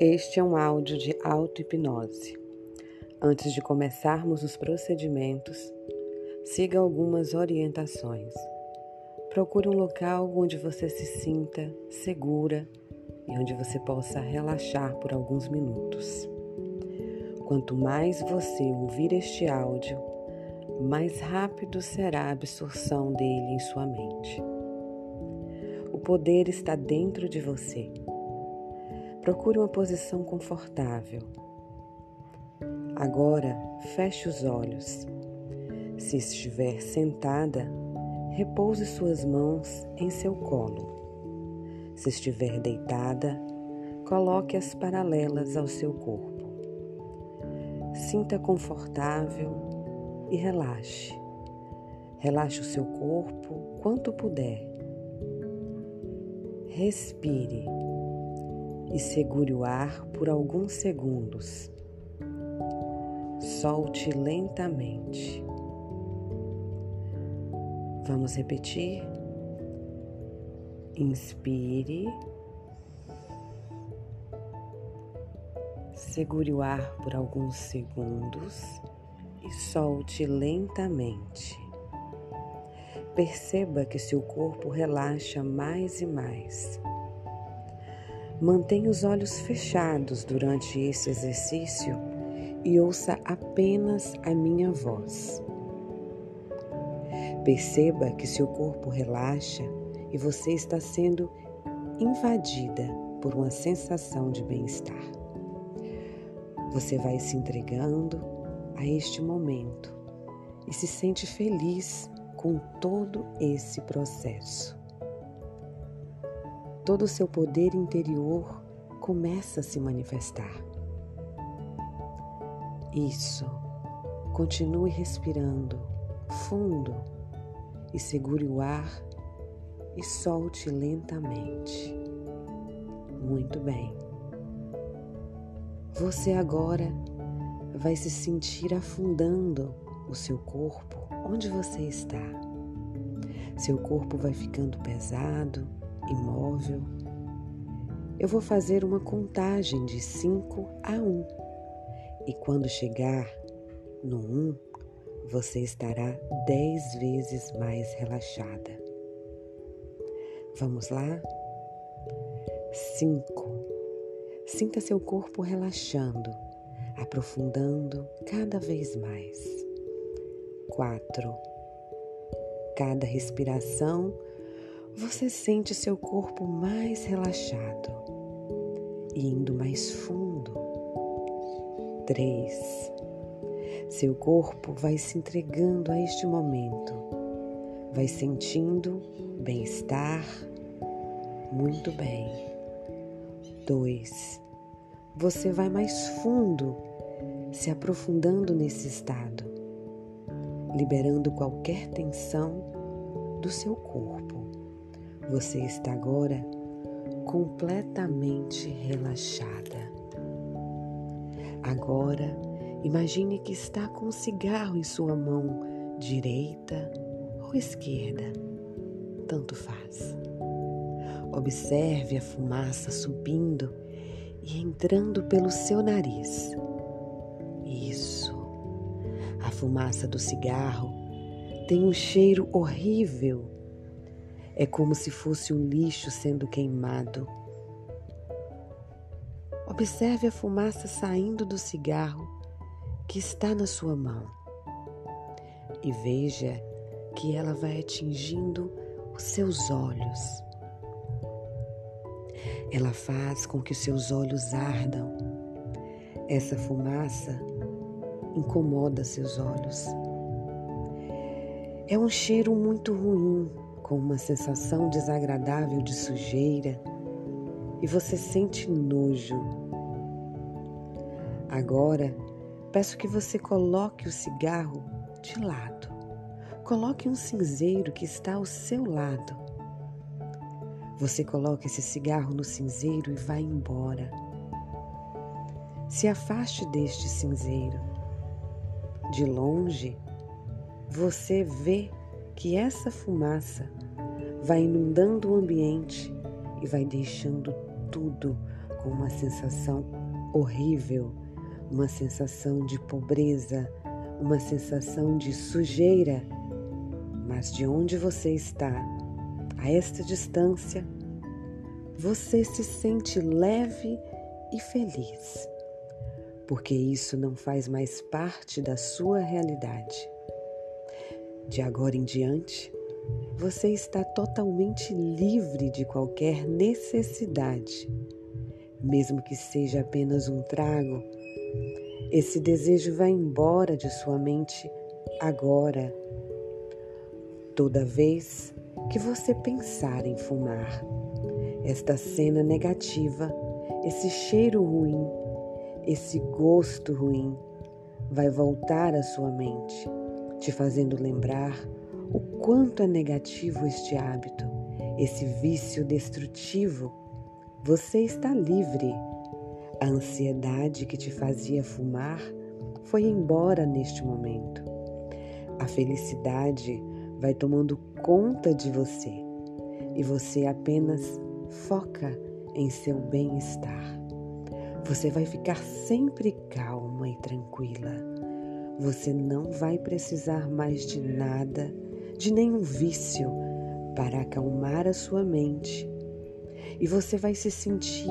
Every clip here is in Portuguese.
Este é um áudio de auto-hipnose. Antes de começarmos os procedimentos, siga algumas orientações. Procure um local onde você se sinta segura e onde você possa relaxar por alguns minutos. Quanto mais você ouvir este áudio, mais rápido será a absorção dele em sua mente. O poder está dentro de você. Procure uma posição confortável. Agora, feche os olhos. Se estiver sentada, repouse suas mãos em seu colo. Se estiver deitada, coloque-as paralelas ao seu corpo. Sinta confortável e relaxe. Relaxe o seu corpo quanto puder. Respire e segure o ar por alguns segundos. Solte lentamente. Vamos repetir. Inspire. Segure o ar por alguns segundos e solte lentamente. Perceba que seu corpo relaxa mais e mais. Mantenha os olhos fechados durante esse exercício e ouça apenas a minha voz. Perceba que seu corpo relaxa e você está sendo invadida por uma sensação de bem-estar. Você vai se entregando a este momento e se sente feliz com todo esse processo todo o seu poder interior começa a se manifestar. Isso. Continue respirando fundo e segure o ar e solte lentamente. Muito bem. Você agora vai se sentir afundando o seu corpo onde você está. Seu corpo vai ficando pesado imóvel, eu vou fazer uma contagem de 5 a 1. Um, e quando chegar no 1, um, você estará 10 vezes mais relaxada. Vamos lá? 5. Sinta seu corpo relaxando, aprofundando cada vez mais. 4. Cada respiração você sente seu corpo mais relaxado e indo mais fundo. 3. Seu corpo vai se entregando a este momento, vai sentindo bem-estar. Muito bem. 2. Você vai mais fundo, se aprofundando nesse estado, liberando qualquer tensão do seu corpo. Você está agora completamente relaxada. Agora, imagine que está com um cigarro em sua mão direita ou esquerda, tanto faz. Observe a fumaça subindo e entrando pelo seu nariz. Isso. A fumaça do cigarro tem um cheiro horrível é como se fosse um lixo sendo queimado. Observe a fumaça saindo do cigarro que está na sua mão e veja que ela vai atingindo os seus olhos. Ela faz com que os seus olhos ardam. Essa fumaça incomoda seus olhos. É um cheiro muito ruim com uma sensação desagradável de sujeira e você sente nojo. Agora, peço que você coloque o cigarro de lado. Coloque um cinzeiro que está ao seu lado. Você coloca esse cigarro no cinzeiro e vai embora. Se afaste deste cinzeiro. De longe, você vê que essa fumaça vai inundando o ambiente e vai deixando tudo com uma sensação horrível, uma sensação de pobreza, uma sensação de sujeira. Mas de onde você está, a esta distância, você se sente leve e feliz, porque isso não faz mais parte da sua realidade. De agora em diante, você está totalmente livre de qualquer necessidade, mesmo que seja apenas um trago. Esse desejo vai embora de sua mente agora. Toda vez que você pensar em fumar, esta cena negativa, esse cheiro ruim, esse gosto ruim, vai voltar à sua mente, te fazendo lembrar o quanto é negativo este hábito, esse vício destrutivo. Você está livre. A ansiedade que te fazia fumar foi embora neste momento. A felicidade vai tomando conta de você e você apenas foca em seu bem-estar. Você vai ficar sempre calma e tranquila. Você não vai precisar mais de nada de nenhum vício para acalmar a sua mente. E você vai se sentir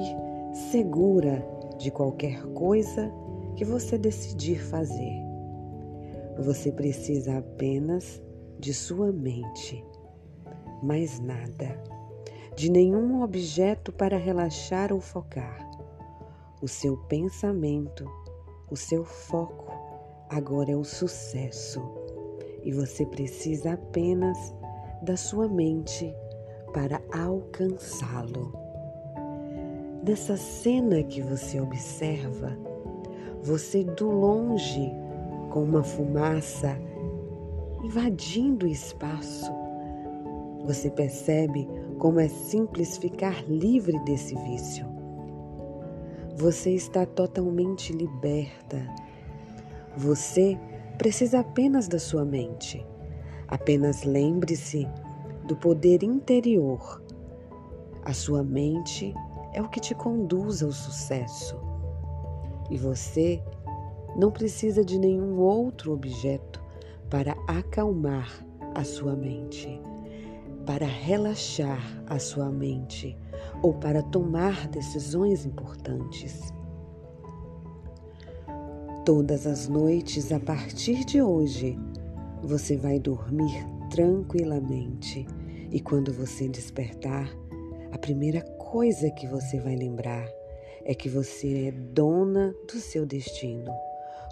segura de qualquer coisa que você decidir fazer. Você precisa apenas de sua mente, mais nada, de nenhum objeto para relaxar ou focar. O seu pensamento, o seu foco agora é o sucesso e você precisa apenas da sua mente para alcançá-lo. Nessa cena que você observa, você do longe, com uma fumaça invadindo o espaço, você percebe como é simples ficar livre desse vício. Você está totalmente liberta. Você precisa apenas da sua mente. Apenas lembre-se do poder interior. A sua mente é o que te conduz ao sucesso. E você não precisa de nenhum outro objeto para acalmar a sua mente, para relaxar a sua mente ou para tomar decisões importantes. Todas as noites a partir de hoje, você vai dormir tranquilamente e quando você despertar, a primeira coisa que você vai lembrar é que você é dona do seu destino.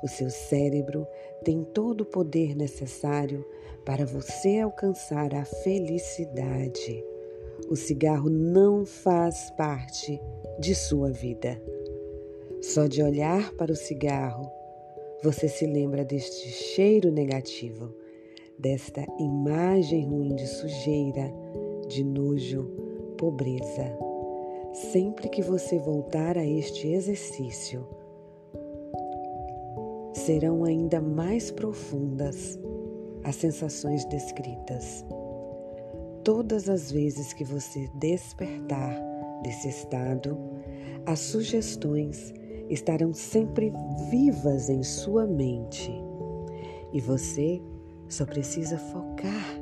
O seu cérebro tem todo o poder necessário para você alcançar a felicidade. O cigarro não faz parte de sua vida. Só de olhar para o cigarro, você se lembra deste cheiro negativo, desta imagem ruim de sujeira, de nojo, pobreza. Sempre que você voltar a este exercício, serão ainda mais profundas as sensações descritas. Todas as vezes que você despertar desse estado, as sugestões estarão sempre vivas em sua mente e você só precisa focar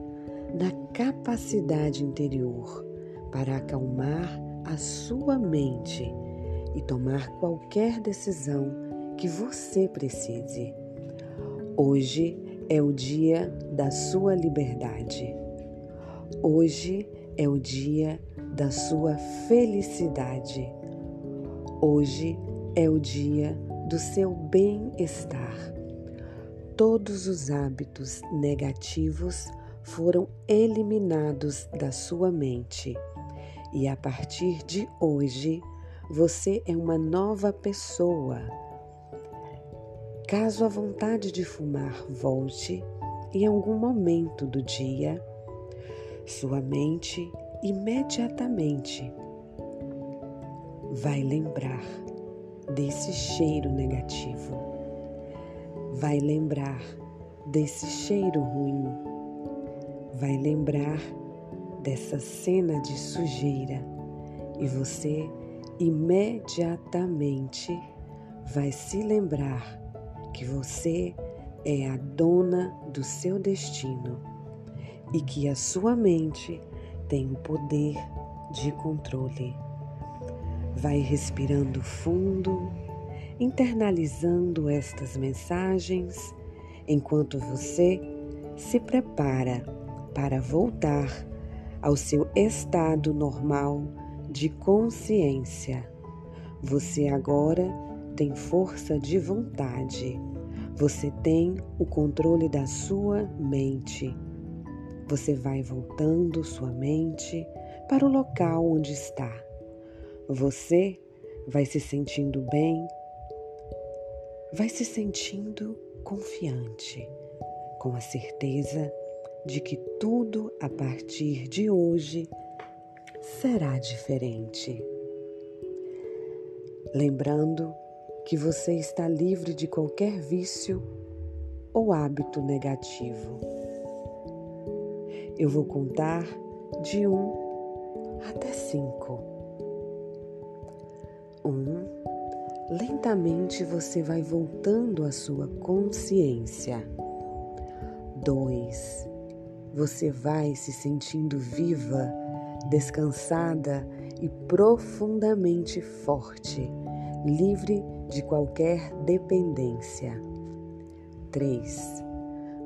na capacidade interior para acalmar a sua mente e tomar qualquer decisão que você precise. Hoje é o dia da sua liberdade. Hoje é o dia da sua felicidade. Hoje é o dia do seu bem-estar. Todos os hábitos negativos foram eliminados da sua mente e a partir de hoje você é uma nova pessoa. Caso a vontade de fumar volte em algum momento do dia, sua mente imediatamente vai lembrar desse cheiro negativo. Vai lembrar desse cheiro ruim. Vai lembrar dessa cena de sujeira e você imediatamente vai se lembrar que você é a dona do seu destino e que a sua mente tem o poder de controle. Vai respirando fundo, internalizando estas mensagens enquanto você se prepara para voltar ao seu estado normal de consciência. Você agora tem força de vontade. Você tem o controle da sua mente. Você vai voltando sua mente para o local onde está. Você vai se sentindo bem, vai se sentindo confiante, com a certeza de que tudo a partir de hoje será diferente. Lembrando que você está livre de qualquer vício ou hábito negativo. Eu vou contar de um até cinco. Um, lentamente você vai voltando à sua consciência. Dois, você vai se sentindo viva, descansada e profundamente forte, livre de qualquer dependência. 3.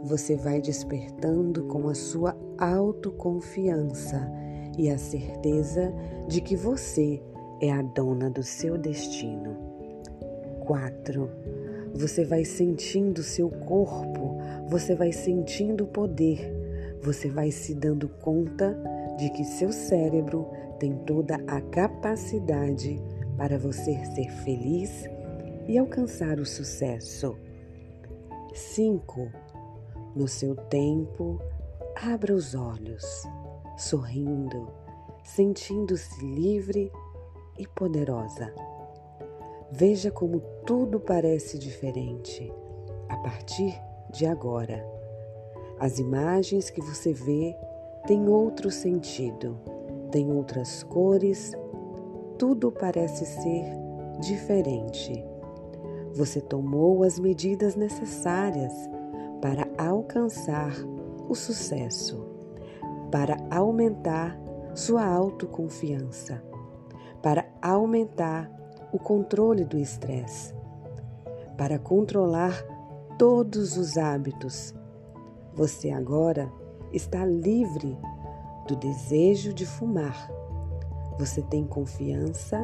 Você vai despertando com a sua autoconfiança e a certeza de que você é a dona do seu destino. 4. Você vai sentindo seu corpo, você vai sentindo o poder você vai se dando conta de que seu cérebro tem toda a capacidade para você ser feliz e alcançar o sucesso. 5. No seu tempo, abra os olhos, sorrindo, sentindo-se livre e poderosa. Veja como tudo parece diferente a partir de agora. As imagens que você vê têm outro sentido, têm outras cores, tudo parece ser diferente. Você tomou as medidas necessárias para alcançar o sucesso, para aumentar sua autoconfiança, para aumentar o controle do estresse, para controlar todos os hábitos você agora está livre do desejo de fumar. Você tem confiança,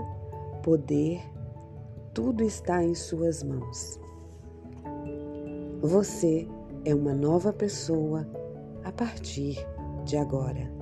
poder, tudo está em suas mãos. Você é uma nova pessoa a partir de agora.